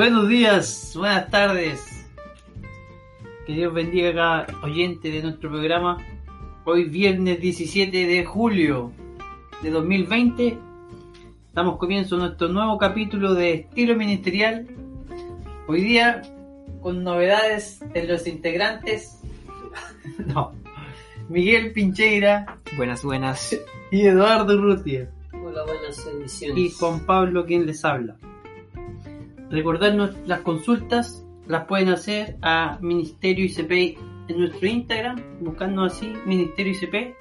Buenos días, buenas tardes. Que Dios bendiga a cada oyente de nuestro programa. Hoy viernes 17 de julio de 2020 damos comienzo a nuestro nuevo capítulo de estilo ministerial. Hoy día con novedades en los integrantes. no. Miguel Pincheira Buenas, buenas. y Eduardo Rutia. Hola, buenas bendiciones. y Juan Pablo quien les habla. Recordarnos las consultas las pueden hacer a Ministerio ICP en nuestro Instagram, buscando así Ministerio ICP,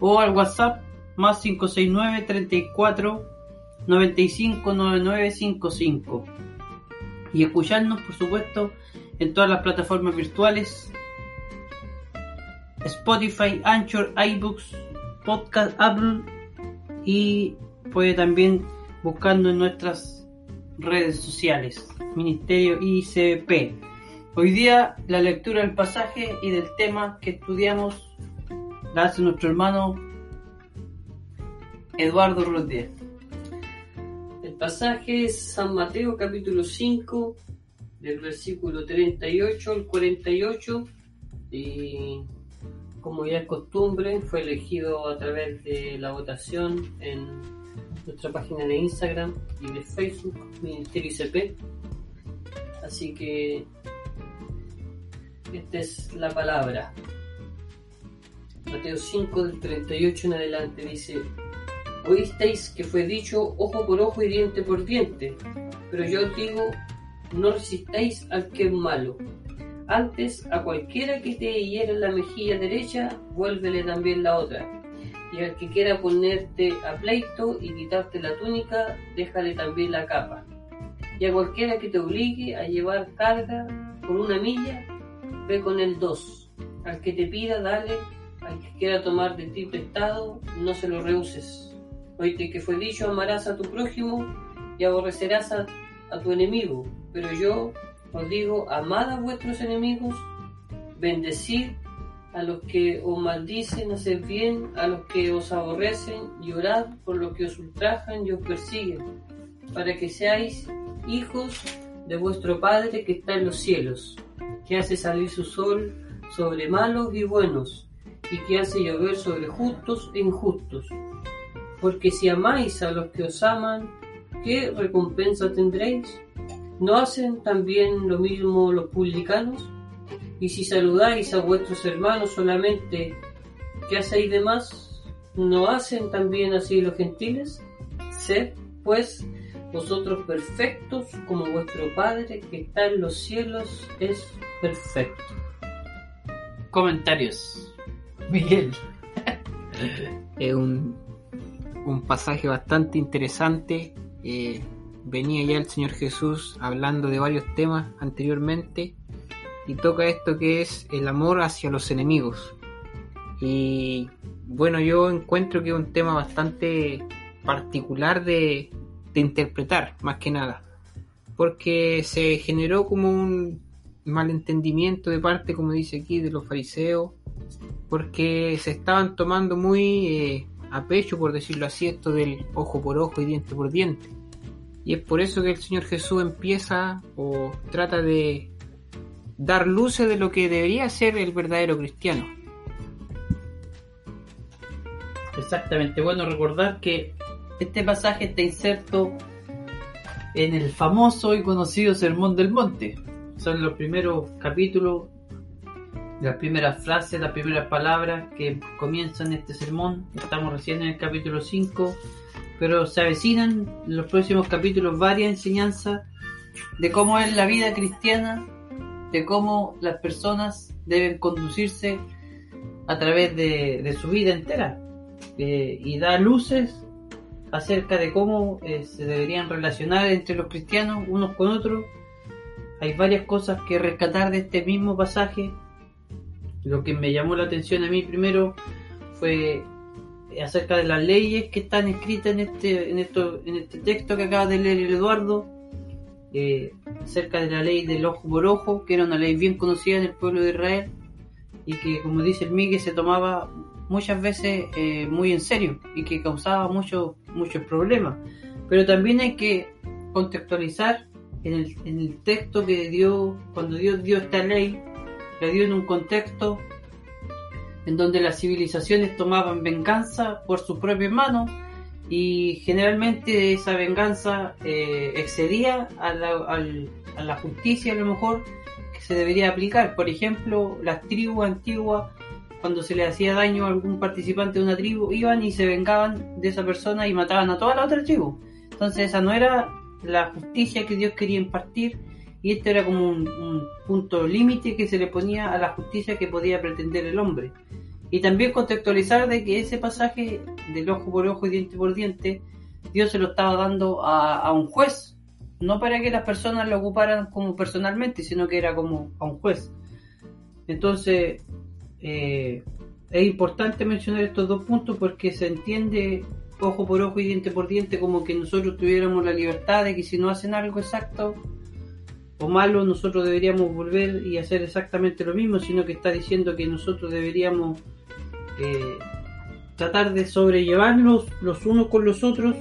o al WhatsApp más 569 34 95 9955 y escucharnos por supuesto en todas las plataformas virtuales. Spotify, Anchor, iBooks, Podcast, Apple y puede también buscando en nuestras redes sociales, Ministerio ICP. Hoy día la lectura del pasaje y del tema que estudiamos la hace nuestro hermano Eduardo Rodríguez. El pasaje es San Mateo capítulo 5, del versículo 38 al 48. Y como ya es costumbre, fue elegido a través de la votación en nuestra página de Instagram y de Facebook, Ministerio ICP. Así que esta es la palabra. Mateo 5 del 38 en adelante dice, Oísteis que fue dicho ojo por ojo y diente por diente, pero yo os digo, no resistáis al que es malo. Antes, a cualquiera que te hiera la mejilla derecha, vuélvele también la otra. Y al que quiera ponerte a pleito y quitarte la túnica, déjale también la capa. Y a cualquiera que te obligue a llevar carga por una milla, ve con el dos. Al que te pida, dale. Al que quiera tomar de ti prestado, no se lo rehuses. Oíste que fue dicho, amarás a tu prójimo y aborrecerás a, a tu enemigo. Pero yo os digo, amad a vuestros enemigos, bendecid a los que os maldicen, haced bien a los que os aborrecen, y orad por los que os ultrajan y os persiguen, para que seáis hijos de vuestro Padre que está en los cielos, que hace salir su sol sobre malos y buenos, y que hace llover sobre justos e injustos. Porque si amáis a los que os aman, ¿qué recompensa tendréis? ¿No hacen también lo mismo los publicanos? Y si saludáis a vuestros hermanos solamente, ¿qué hacéis de más? ¿No hacen también así los gentiles? Sed, pues, vosotros perfectos como vuestro Padre que está en los cielos es perfecto. Comentarios. Miguel. Es un, un pasaje bastante interesante. Eh, venía ya el Señor Jesús hablando de varios temas anteriormente y toca esto que es el amor hacia los enemigos. Y bueno, yo encuentro que es un tema bastante particular de, de interpretar, más que nada, porque se generó como un malentendimiento de parte, como dice aquí, de los fariseos, porque se estaban tomando muy eh, a pecho, por decirlo así, esto del ojo por ojo y diente por diente. Y es por eso que el Señor Jesús empieza o trata de dar luces de lo que debería ser el verdadero cristiano. Exactamente, bueno recordar que este pasaje está inserto en el famoso y conocido Sermón del Monte. Son los primeros capítulos, las primeras frases, las primeras palabras que comienzan este sermón. Estamos recién en el capítulo 5, pero se avecinan en los próximos capítulos varias enseñanzas de cómo es la vida cristiana, de cómo las personas deben conducirse a través de, su vida entera eh, y da luces acerca de cómo eh, se deberían relacionar entre los cristianos unos con otros. Hay varias cosas que rescatar de este mismo pasaje. Lo que me llamó la atención a mí primero fue acerca de las leyes que están escritas en este, en esto, en este texto que acaba de leer el Eduardo, eh, acerca de la ley del ojo por ojo, que era una ley bien conocida en el pueblo de Israel y que, como dice el Miguel, se tomaba muchas veces eh, muy en serio y que causaba muchos muchos problemas. Pero también hay que contextualizar en el, en el texto que dio, cuando Dios dio esta ley, la dio en un contexto en donde las civilizaciones tomaban venganza por sus propias manos y generalmente esa venganza eh, excedía a la, justicia a lo mejor que se debería aplicar. Por ejemplo, las tribus antiguas, cuando se le hacía daño a algún participante de una tribu, iban y se vengaban de esa persona y mataban a toda la otra tribu. Entonces esa no era la justicia que Dios quería impartir y esto era como un punto límite que se le ponía a la justicia que podía pretender el hombre. Y también contextualizar de que ese pasaje del ojo por ojo y diente por diente, Dios se lo estaba dando a, a un juez, no para que las personas lo ocuparan como personalmente, sino que era como a un juez. Entonces, eh, es importante mencionar estos dos puntos porque se entiende ojo por ojo y diente por diente como que nosotros tuviéramos la libertad de que si no hacen algo exacto o malo, nosotros deberíamos volver y hacer exactamente lo mismo, sino que está diciendo que nosotros deberíamos eh, tratar de sobrellevarnos los unos con los otros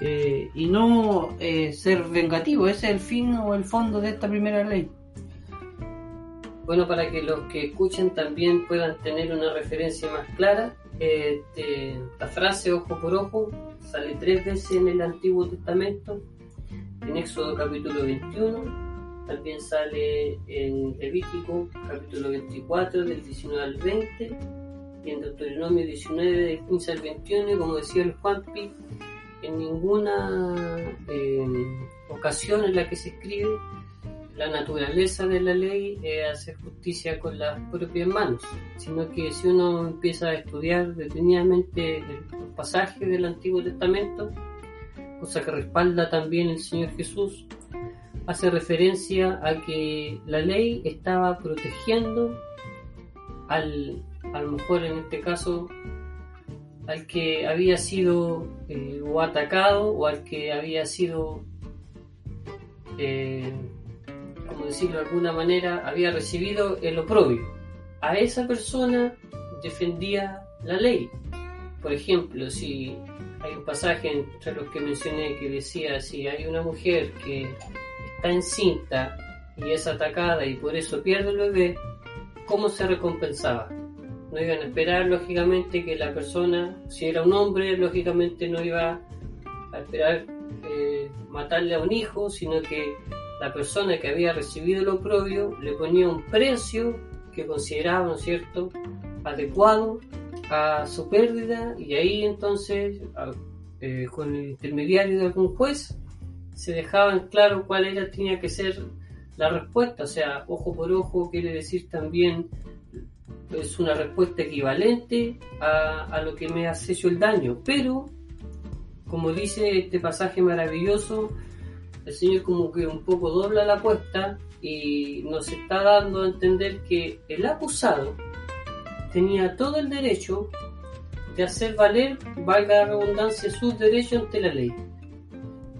eh, y no eh, ser vengativos. Ese es el fin o el fondo de esta primera ley. Bueno, para que los que escuchen también puedan tener una referencia más clara, la frase ojo por ojo sale tres veces en el Antiguo Testamento, en Éxodo capítulo 21, también sale en Levítico capítulo 24 del 19 al 20 en Deuteronomio 19 del 15 al 21 y como decía el Juanpi, en ninguna eh, ocasión en la que se escribe la naturaleza de la ley es hacer justicia con las propias manos, sino que si uno empieza a estudiar detenidamente los pasajes del Antiguo Testamento, cosa que respalda también el Señor Jesús, hace referencia a que la ley estaba protegiendo al, a lo mejor en este caso, al que había sido eh, o atacado o al que había sido eh, como decirlo de alguna manera, había recibido el oprobio. A esa persona defendía la ley. Por ejemplo, si hay un pasaje entre los que mencioné que decía, si hay una mujer que está encinta y es atacada y por eso pierde el bebé, ¿cómo se recompensaba? No iban a esperar, lógicamente, que la persona, si era un hombre, lógicamente no iba a esperar eh, matarle a un hijo, sino que la persona que había recibido el oprobio le ponía un precio que consideraba, ¿no es cierto?, adecuado a su pérdida y ahí entonces, eh, con el intermediario de algún juez, se dejaba en claro cuál era, tenía que ser la respuesta, o sea, ojo por ojo quiere decir también es una respuesta equivalente a, a lo que me hace hecho el daño, pero como dice este pasaje maravilloso, el Señor como que un poco dobla la apuesta y nos está dando a entender que el acusado tenía todo el derecho de hacer valer, valga la redundancia, sus derechos ante la ley.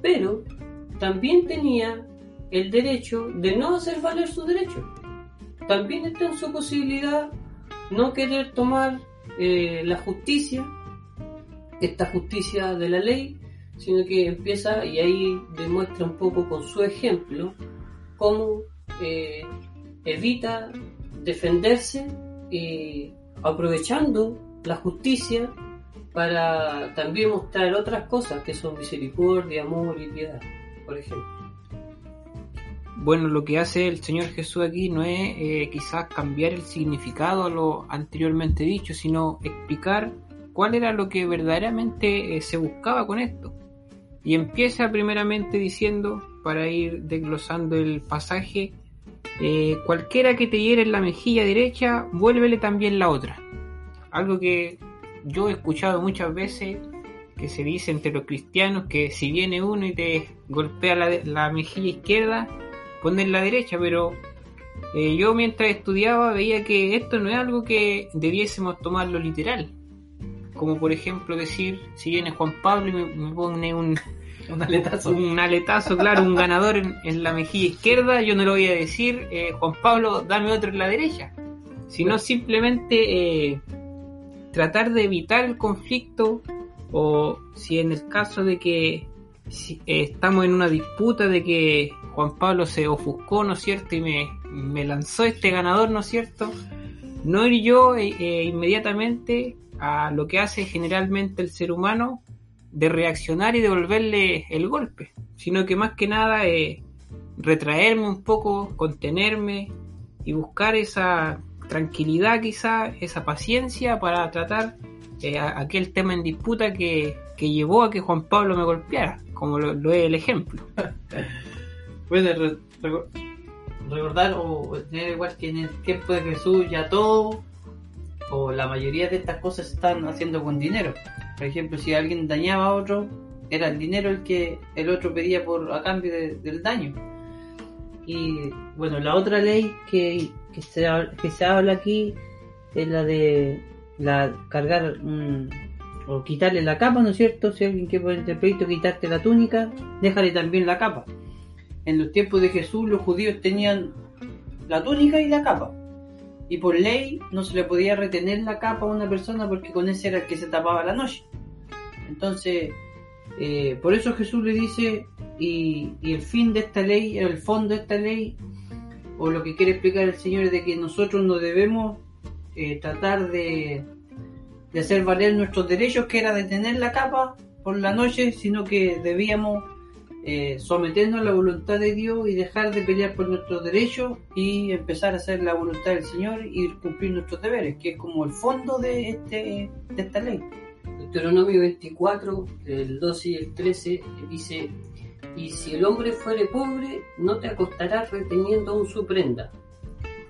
Pero también tenía el derecho de no hacer valer sus derechos. También está en su posibilidad no querer tomar eh, la justicia, esta justicia de la ley, sino que empieza y ahí demuestra un poco con su ejemplo cómo eh, evita defenderse y aprovechando la justicia para también mostrar otras cosas que son misericordia, amor y piedad, por ejemplo. Bueno, lo que hace el Señor Jesús aquí no es eh, quizás cambiar el significado a lo anteriormente dicho, sino explicar cuál era lo que verdaderamente eh, se buscaba con esto. Y empieza primeramente diciendo, para ir desglosando el pasaje, eh, cualquiera que te hiere en la mejilla derecha, vuélvele también la otra. Algo que yo he escuchado muchas veces que se dice entre los cristianos que si viene uno y te golpea la, la mejilla izquierda, poner la derecha, pero eh, yo mientras estudiaba veía que esto no es algo que debiésemos tomarlo literal. Como por ejemplo decir, si viene Juan Pablo y me, me pone un, Un aletazo. un aletazo, claro, un ganador en, en la mejilla izquierda, yo no le voy a decir, eh, Juan Pablo, dame otro en la derecha. Sino simplemente eh, tratar de evitar el conflicto o si en el caso de que si- eh, estamos en una disputa de que Juan Pablo se ofuscó, ¿no es cierto? Y me, lanzó este ganador, ¿no es cierto? No ir yo eh, eh, inmediatamente a lo que hace generalmente el ser humano de reaccionar y devolverle el golpe, sino que más que nada eh, retraerme un poco, contenerme y buscar esa tranquilidad quizá, esa paciencia para tratar aquel tema en disputa que, que llevó a que Juan Pablo me golpeara, como lo, lo es el ejemplo. Puede re- reco- recordar o tener igual que en el tiempo de Jesús ya todo o la mayoría de estas cosas se están haciendo con dinero. Por ejemplo, si alguien dañaba a otro, era el dinero el que el otro pedía por a cambio de- del daño. Y bueno, la otra ley que, que, se, que se habla aquí es la de la cargar o quitarle la capa, ¿no es cierto? Si alguien quiere poner el pleito quitarte la túnica, déjale también la capa. En los tiempos de Jesús los judíos tenían la túnica y la capa. Y por ley no se le podía retener la capa a una persona porque con ese era el que se tapaba la noche. Entonces, eh, por eso Jesús le dice, y, el fin de esta ley, el fondo de esta ley, o lo que quiere explicar el Señor es de que nosotros no debemos eh, tratar de, de hacer valer nuestros derechos, que era de tener la capa por la noche, sino que debíamos eh, someternos a la voluntad de Dios y dejar de pelear por nuestros derechos y empezar a hacer la voluntad del Señor y cumplir nuestros deberes, que es como el fondo de, este, de esta ley. Deuteronomio 24, el 12 y el 13, dice, y si el hombre fuere pobre, no te acostarás reteniendo aún su prenda.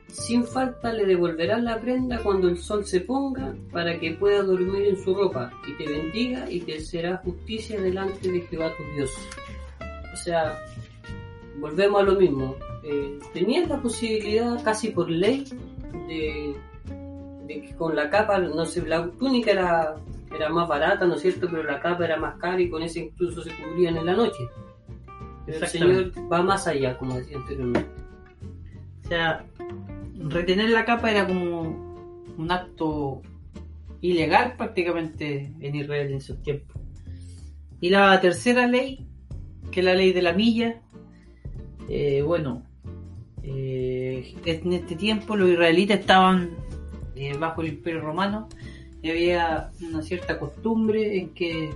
Sin falta le devolverás la prenda cuando el sol se ponga, para que pueda dormir en su ropa, y te bendiga y te será justicia delante de Jehová tu Dios. O sea, volvemos a lo mismo. Eh, tenías la posibilidad, casi por ley, de, de que con la capa, no sé, la túnica era, era más barata, ¿no es cierto? Pero la capa era más cara y con esa incluso se cubrían en la noche. Pero el. Señor va más allá, como decía anteriormente. O sea, retener la capa era como un acto ilegal prácticamente en Israel en esos tiempos. Y la tercera ley, que la ley de la milla, eh, bueno, eh, en este tiempo los israelitas estaban eh, bajo el imperio romano y había una cierta costumbre en que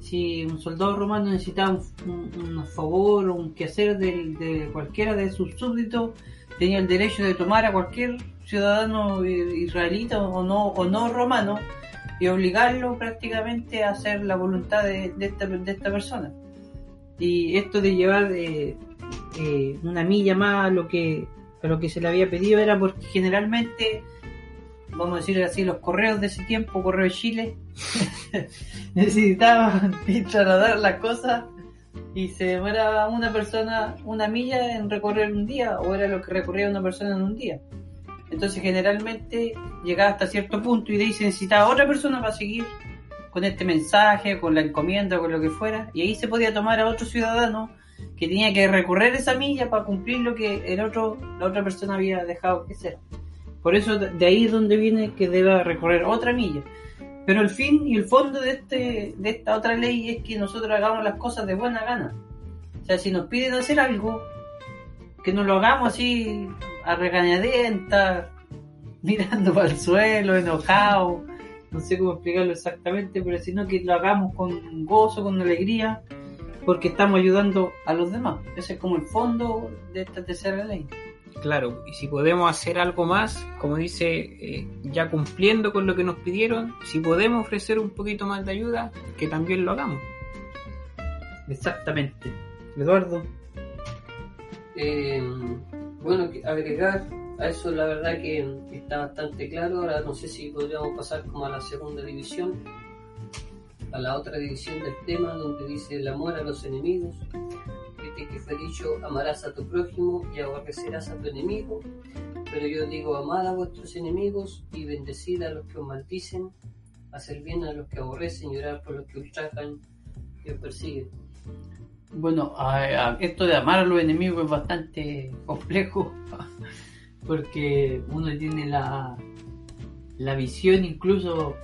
si un soldado romano necesitaba un, un- favor o un quehacer de cualquiera de sus súbditos, tenía el derecho de tomar a cualquier ciudadano israelita o no, o no romano y obligarlo prácticamente a hacer la voluntad de, de esta, de esta persona. Y esto de llevar eh, eh, una milla más a lo que a lo que se le había pedido era porque generalmente, vamos a decir así, los correos de ese tiempo, correo de Chile, necesitaban trasladar las cosas y se demoraba una persona una milla en recorrer un día o era lo que recorría una persona en un día. Entonces generalmente llegaba hasta cierto punto y de ahí se necesitaba otra persona para seguir con este mensaje, con la encomienda, con lo que fuera, y ahí se podía tomar a otro ciudadano que tenía que recorrer esa milla para cumplir lo que el otro, la otra persona había dejado que hacer. Por eso de de ahí es donde viene que deba recorrer otra milla. Pero el fin y el fondo de este, de esta otra ley es que nosotros hagamos las cosas de buena gana. O sea, si nos piden hacer algo, que no lo hagamos así a regañadientas, mirando para el suelo, enojado, no sé cómo explicarlo exactamente, pero sino que lo hagamos con gozo, con alegría, porque estamos ayudando a los demás. Ese es como el fondo de esta tercera ley. Claro, y si podemos hacer algo más, como dice, eh, ya cumpliendo con lo que nos pidieron, si podemos ofrecer un poquito más de ayuda, que también lo hagamos. Exactamente. Eduardo. Eh, bueno, agregar a eso la verdad que está bastante claro. Ahora no sé si podríamos pasar como a la segunda división, a la otra división del tema donde dice el amor a los enemigos. Viste que fue dicho, amarás a tu prójimo y aborrecerás a tu enemigo. Pero yo digo, amad a vuestros enemigos y bendecid a los que os maldicen, hacer bien a los que aborrecen y orar por los que ultrajan y os persiguen. Bueno, a- a- esto de amar a los enemigos es bastante complejo porque uno tiene la, la visión incluso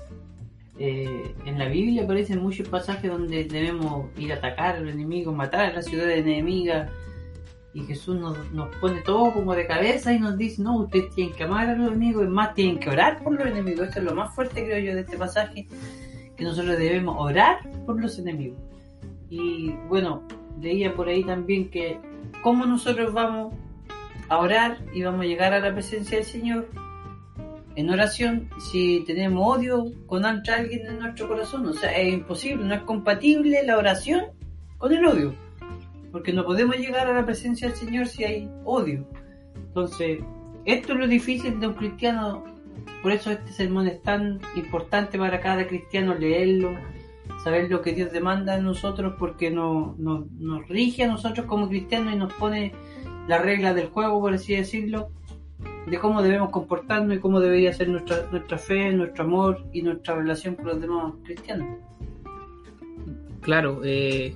eh, en la Biblia aparecen muchos pasajes donde debemos ir a atacar al enemigo, matar a la ciudad enemiga. Y Jesús nos, nos pone todo como de cabeza y nos dice, no, ustedes tienen que amar a los enemigos, es más, tienen que orar por los enemigos. Esto es lo más fuerte, creo yo, de este pasaje, que nosotros debemos orar por los enemigos. Y bueno, leía por ahí también que cómo nosotros vamos orar y vamos a llegar a la presencia del Señor en oración si tenemos odio con alguien en nuestro corazón. O sea, es imposible, no es compatible la oración con el odio. Porque no podemos llegar a la presencia del Señor si hay odio. Entonces, esto es lo difícil de un cristiano. Por eso este sermón es tan importante para cada cristiano leerlo, saber lo que Dios demanda de nosotros, porque nos, nos, nos rige a nosotros como cristianos y nos pone la regla del juego, por así decirlo, de cómo debemos comportarnos y cómo debería ser nuestra, nuestra fe, nuestro amor y nuestra relación con los demás cristianos. Claro, eh,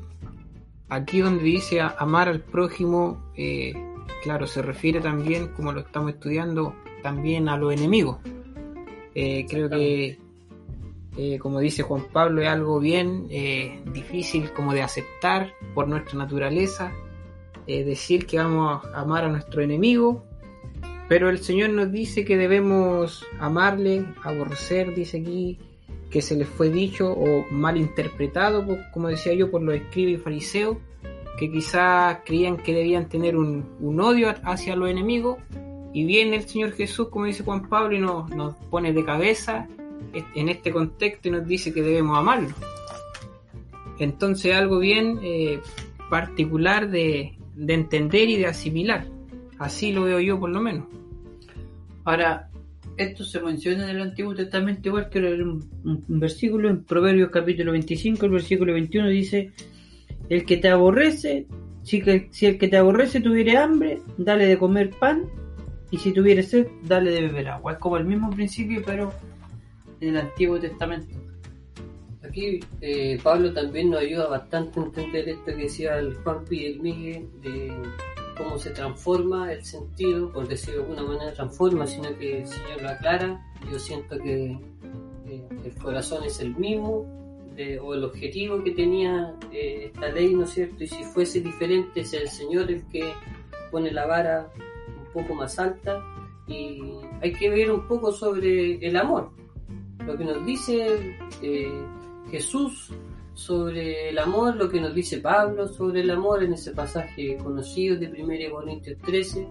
aquí donde dice amar al prójimo, eh, claro, se refiere también, como lo estamos estudiando, también a los enemigos. Eh, creo que, como dice Juan Pablo, es algo bien difícil como de aceptar por nuestra naturaleza, decir que vamos a amar a nuestro enemigo, pero el Señor nos dice que debemos amarle, aborrecer, dice aquí, que se les fue dicho o mal interpretado, como decía yo, por los escribas y fariseos, que quizás creían que debían tener un, odio hacia los enemigos, y viene el Señor Jesús, como dice Juan Pablo, y nos, nos pone de cabeza en este contexto y nos dice que debemos amarlo. Entonces algo bien eh, particular de, de entender y de asimilar. Así lo veo yo por lo menos. Ahora, esto se menciona en el Antiguo Testamento igual que en un, versículo en Proverbios capítulo 25, el versículo 21 dice, el que te aborrece, si, que, si el que te aborrece tuviere hambre, dale de comer pan, y si tuviere sed, dale de beber agua. Es como el mismo principio, pero en el Antiguo Testamento. Aquí eh, Pablo también nos ayuda bastante a entender esto que decía el Juan y el Miguel de cómo se transforma el sentido, por decirlo de alguna manera transforma, sino que el Señor lo aclara. Yo siento que eh, el corazón es el mismo, o el objetivo que tenía eh, esta ley, ¿no es cierto? Y si fuese diferente, es el Señor el que pone la vara un poco más alta. Y hay que ver un poco sobre el amor. Lo que nos dice eh, Jesús sobre el amor, lo que nos dice Pablo sobre el amor en ese pasaje conocido de 1 Corintios 13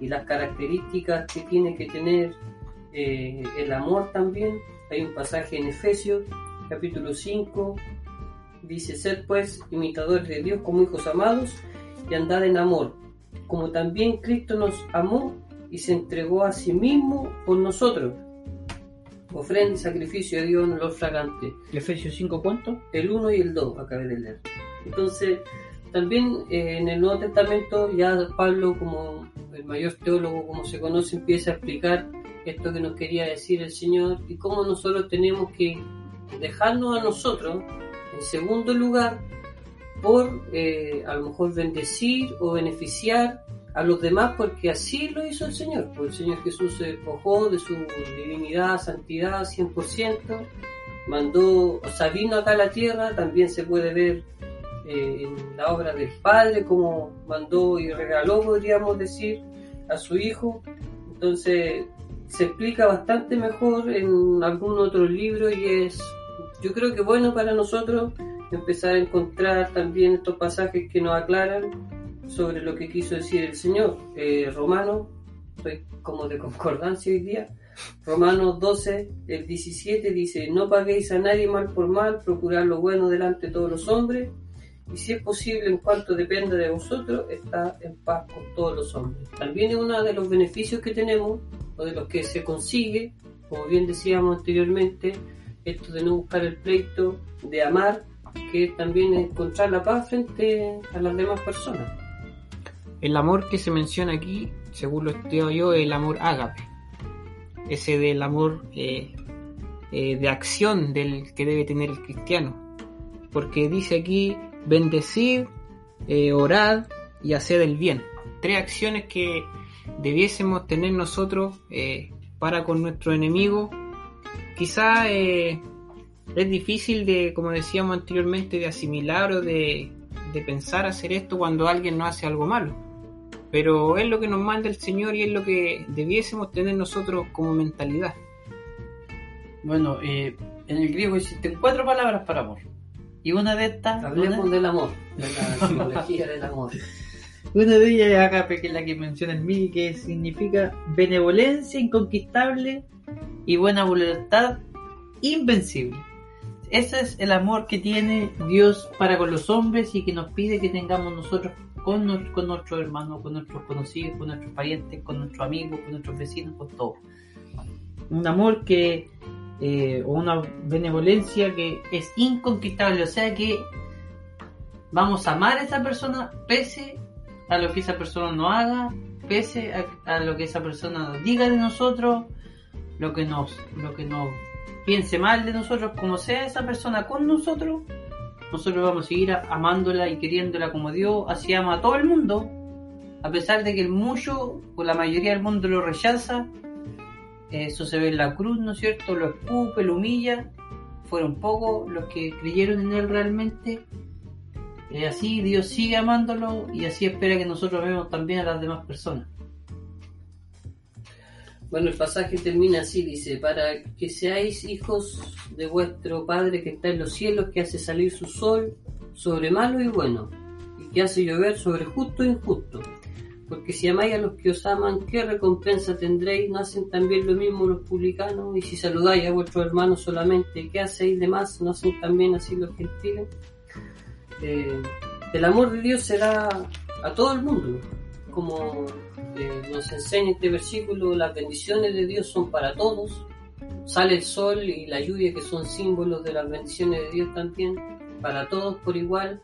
y las características que tiene que tener eh, el amor también. Hay un pasaje en Efesios capítulo 5, dice, sed pues imitadores de Dios como hijos amados y andad en amor, como también Cristo nos amó y se entregó a sí mismo por nosotros ofrenda y sacrificio a Dios en olor fragante. Efesios 5, ¿cuánto? El 1 y el 2, acabé de leer. Entonces, también eh, en el Nuevo Testamento ya Pablo, como el mayor teólogo como se conoce, empieza a explicar esto que nos quería decir el Señor y cómo nosotros tenemos que dejarnos a nosotros, en segundo lugar, por eh, a lo mejor bendecir o beneficiar a los demás porque así lo hizo el Señor. Pues el Señor Jesús se despojó de su divinidad, santidad 100%, mandó, o sea, vino acá a la tierra, también se puede ver eh, en la obra del Padre, como mandó y regaló, podríamos decir, a su Hijo. Entonces, se explica bastante mejor en algún otro libro y es, yo creo que bueno para nosotros empezar a encontrar también estos pasajes que nos aclaran sobre lo que quiso decir el Señor. Eh, Romano, estoy como de concordancia hoy día. Romanos 12, el 17 dice, no paguéis a nadie mal por mal, procurad lo bueno delante de todos los hombres, y si es posible, en cuanto dependa de vosotros, está en paz con todos los hombres. También es uno de los beneficios que tenemos, o de los que se consigue, como bien decíamos anteriormente, esto de no buscar el pleito, de amar, que también es encontrar la paz frente a las demás personas. El amor que se menciona aquí, según lo estudio yo, es el amor ágape. Ese del amor eh, eh, de acción del que debe tener el cristiano. Porque dice aquí, bendecir, eh, orad y hacer el bien. Tres acciones que debiésemos tener nosotros para con nuestro enemigo. Quizá es difícil de, como decíamos anteriormente, de asimilar o de, de pensar hacer esto cuando alguien no hace algo malo. Pero es lo que nos manda el Señor y es lo que debiésemos tener nosotros como mentalidad. Bueno, eh, en el griego existen cuatro palabras para amor. Y una de estas. Hablemos una, del amor, de la psicología del amor. una de ellas es agape, que es la que menciona el Mili, que significa benevolencia inconquistable y buena voluntad invencible. Ese es el amor que tiene Dios para con los hombres y que nos pide que tengamos nosotros con, nos- con nuestros hermanos, con nuestros conocidos, con nuestros parientes, con nuestros amigos, con nuestros vecinos, con todos. Un amor que, eh, o una benevolencia que es inconquistable, o sea que vamos a amar a esa persona pese a lo que esa persona no haga, pese a, a lo que esa persona nos diga de nosotros, lo que nos, lo que nos piense mal de nosotros, como sea esa persona con nosotros, nosotros vamos a seguir amándola y queriéndola como Dios así ama a todo el mundo, a pesar de que el mucho o la mayoría del mundo lo rechaza, eso se ve en la cruz, ¿no es cierto? Lo escupe, lo humilla, fueron pocos los que creyeron en él realmente. Y así Dios sigue amándolo y así espera que nosotros vemos también a las demás personas. Bueno, el pasaje termina así, dice, para que seáis hijos de vuestro Padre que está en los cielos, que hace salir su sol sobre malo y bueno, y que hace llover sobre justo e injusto. Porque si amáis a los que os aman, ¿qué recompensa tendréis? ¿No hacen también lo mismo los publicanos? Y si saludáis a vuestros hermanos solamente, ¿qué hacéis de más? ¿No hacen también así los gentiles? Eh, el amor de Dios será a todo el mundo, como eh, nos enseña este versículo, las bendiciones de Dios son para todos. Sale el sol y la lluvia que son símbolos de las bendiciones de Dios también, para todos por igual.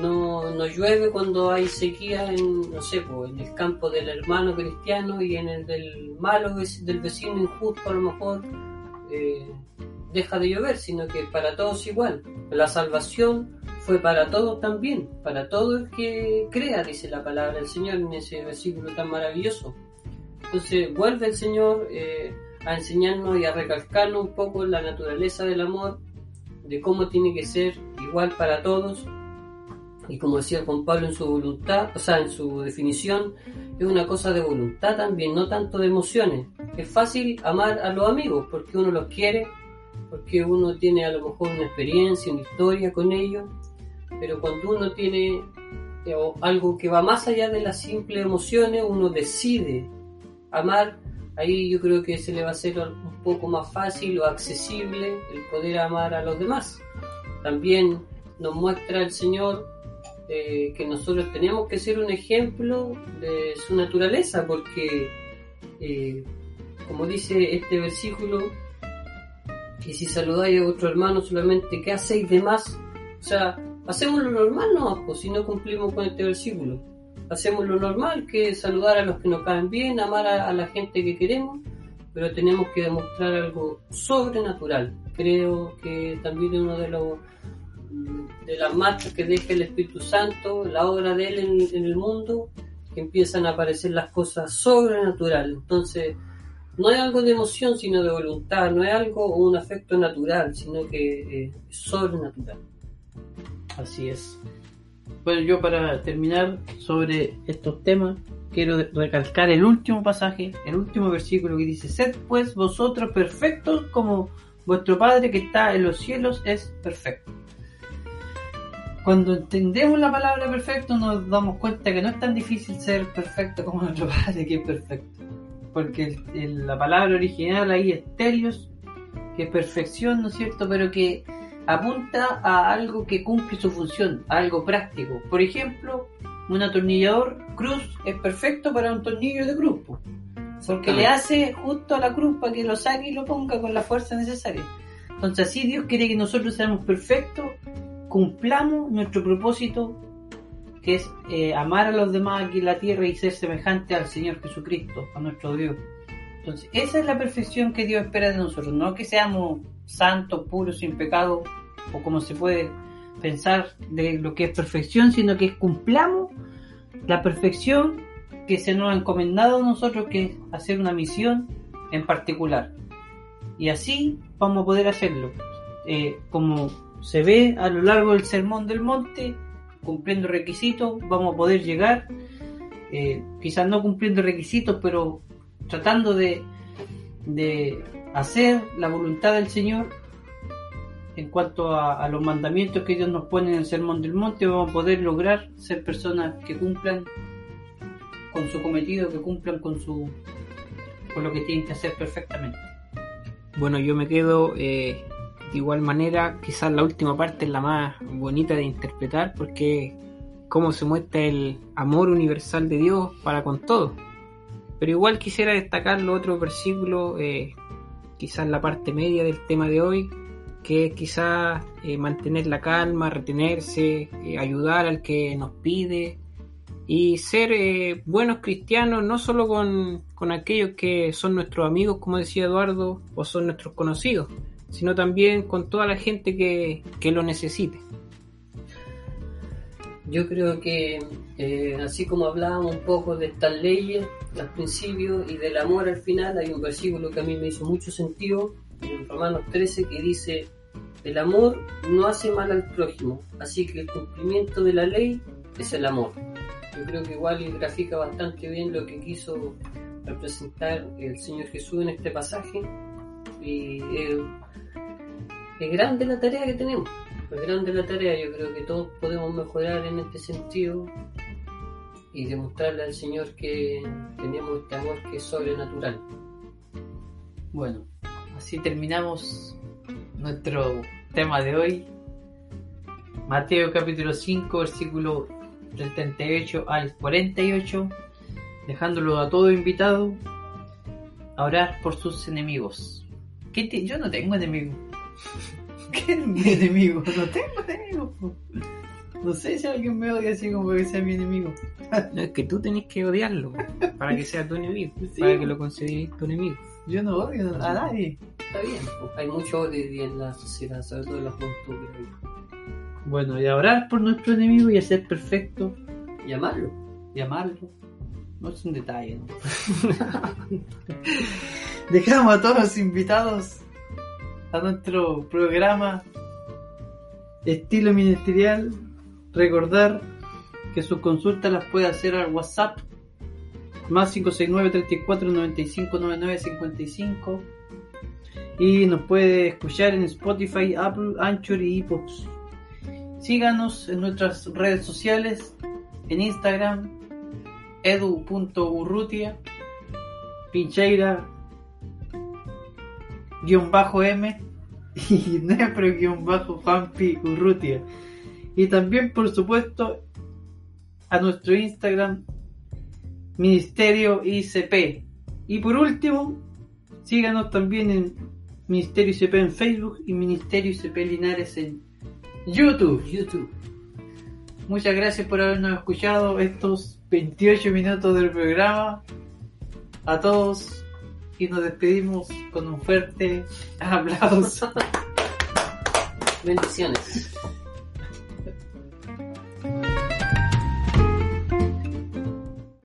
No, no llueve cuando hay sequía en, no sé, en el campo del hermano cristiano y en el del malo, del vecino injusto a lo mejor eh, deja de llover, sino que para todos igual. La salvación fue para todos también, para todo el que crea, dice la palabra del Señor en ese versículo tan maravilloso. Entonces vuelve el Señor eh, a enseñarnos y a recalcarnos un poco la naturaleza del amor, de cómo tiene que ser igual para todos. Y como decía Juan Pablo en su voluntad, o sea, en su definición, es una cosa de voluntad también, no tanto de emociones. Es fácil amar a los amigos porque uno los quiere, porque uno tiene a lo mejor una experiencia, una historia con ellos, pero cuando uno tiene eh, algo que va más allá de las simples emociones, uno decide amar, ahí yo creo que se le va a hacer un poco más fácil o accesible el poder amar a los demás. También nos muestra el Señor eh, que nosotros tenemos que ser un ejemplo de su naturaleza, porque, eh, como dice este versículo, y si saludáis a vuestro hermano solamente, ¿qué hacéis de más? O sea, hacemos lo normal no, pues si no cumplimos con este versículo. Hacemos lo normal, que es saludar a los que nos caen bien, amar a, la gente que queremos, pero tenemos que demostrar algo sobrenatural. Creo que también uno de los de las marcas que deja el Espíritu Santo, la obra de Él en, el mundo, que empiezan a aparecer las cosas sobrenaturales. Entonces, no es algo de emoción, sino de voluntad, no es algo un afecto natural, sino que eh, es sobrenatural. Así es. Bueno, yo para terminar sobre estos temas, quiero recalcar el último pasaje, el último versículo que dice, sed pues vosotros perfectos como vuestro Padre que está en los cielos es perfecto. Cuando entendemos la palabra perfecto nos damos cuenta que no es tan difícil ser perfecto como nuestro Padre que es perfecto. Porque el- la palabra original ahí es terios, que es perfección, ¿no es cierto? Pero que apunta a algo que cumple su función, a algo práctico. Por ejemplo, un atornillador cruz es perfecto para un tornillo de cruz, po. porque le hace justo a la cruz para que lo saque y lo ponga con la fuerza necesaria. Entonces así Dios quiere que nosotros seamos perfectos, cumplamos nuestro propósito, que es eh, amar a los demás aquí en la tierra y ser semejante al Señor Jesucristo, a nuestro Dios. Entonces, esa es la perfección que Dios espera de nosotros, no que seamos santos, puros, sin pecado, o como se puede pensar de lo que es perfección, sino que cumplamos la perfección que se nos ha encomendado a nosotros, que es hacer una misión en particular. Y así vamos a poder hacerlo. eh, como se ve a lo largo del Sermón del Monte, cumpliendo requisitos, vamos a poder llegar, eh, quizás no cumpliendo requisitos, pero tratando de hacer la voluntad del Señor en cuanto a, los mandamientos que Dios nos pone en el Sermón del Monte, vamos a poder lograr ser personas que cumplan con su cometido, que cumplan con su con lo que tienen que hacer perfectamente. Bueno, yo me quedo eh, de igual manera, quizás la última parte es la más bonita de interpretar porque cómo se muestra el amor universal de Dios para con todos. Pero igual quisiera destacar los otros versículos, eh, quizás la parte media del tema de hoy, que es quizás eh, mantener la calma, retenerse, eh, ayudar al que nos pide y ser eh, buenos cristianos no solo con, con aquellos que son nuestros amigos, como decía Eduardo, o son nuestros conocidos, sino también con toda la gente que, que lo necesite. Yo creo que eh, así como hablábamos un poco de estas leyes al principio y del amor al final, hay un versículo que a mí me hizo mucho sentido en Romanos 13 que dice, el amor no hace mal al prójimo, así que el cumplimiento de la ley es el amor. Yo creo que igual grafica bastante bien lo que quiso representar el Señor Jesús en este pasaje y eh, es grande la tarea que tenemos. Es grande la tarea, yo creo que todos podemos mejorar en este sentido y demostrarle al Señor que tenemos este amor que es sobrenatural. Bueno, así terminamos nuestro tema de hoy. Mateo capítulo 5, versículo del 38 al 48, dejándolo a todo invitado a orar por sus enemigos. ¿Qué te- Yo no tengo enemigos. ¿Qué es mi enemigo? No tengo enemigos. po. No sé si alguien me odia así como que sea mi enemigo. No, es que tú tenés que odiarlo para que sea tu enemigo, Sí. para que lo consideres tu enemigo. Yo no odio a nadie. Está bien, hay mucho odio hoy día en la sociedad, sobre todo en la juventud. Bueno, y a orar por nuestro enemigo y a ser perfecto. Y amarlo. y amarlo. No es un detalle, ¿no? Dejamos a todos los invitados a nuestro programa Estilo Ministerial. Recordar que sus consultas las puede hacer al WhatsApp más 569 34 95 99 55 y nos puede escuchar en Spotify, Apple, Anchor y iPods. Síganos en nuestras redes sociales, en Instagram, edu.urrutia, Pincheira, guion bajo M y Nepro guion bajo Juanpi Urrutia. Y también, por supuesto, a nuestro Instagram, Ministerio ICP. Y por último, síganos también en Ministerio ICP en Facebook y Ministerio ICP Linares en YouTube. YouTube. Muchas gracias por habernos escuchado estos 28 minutos del programa. A todos y nos despedimos con un fuerte aplauso. Bendiciones.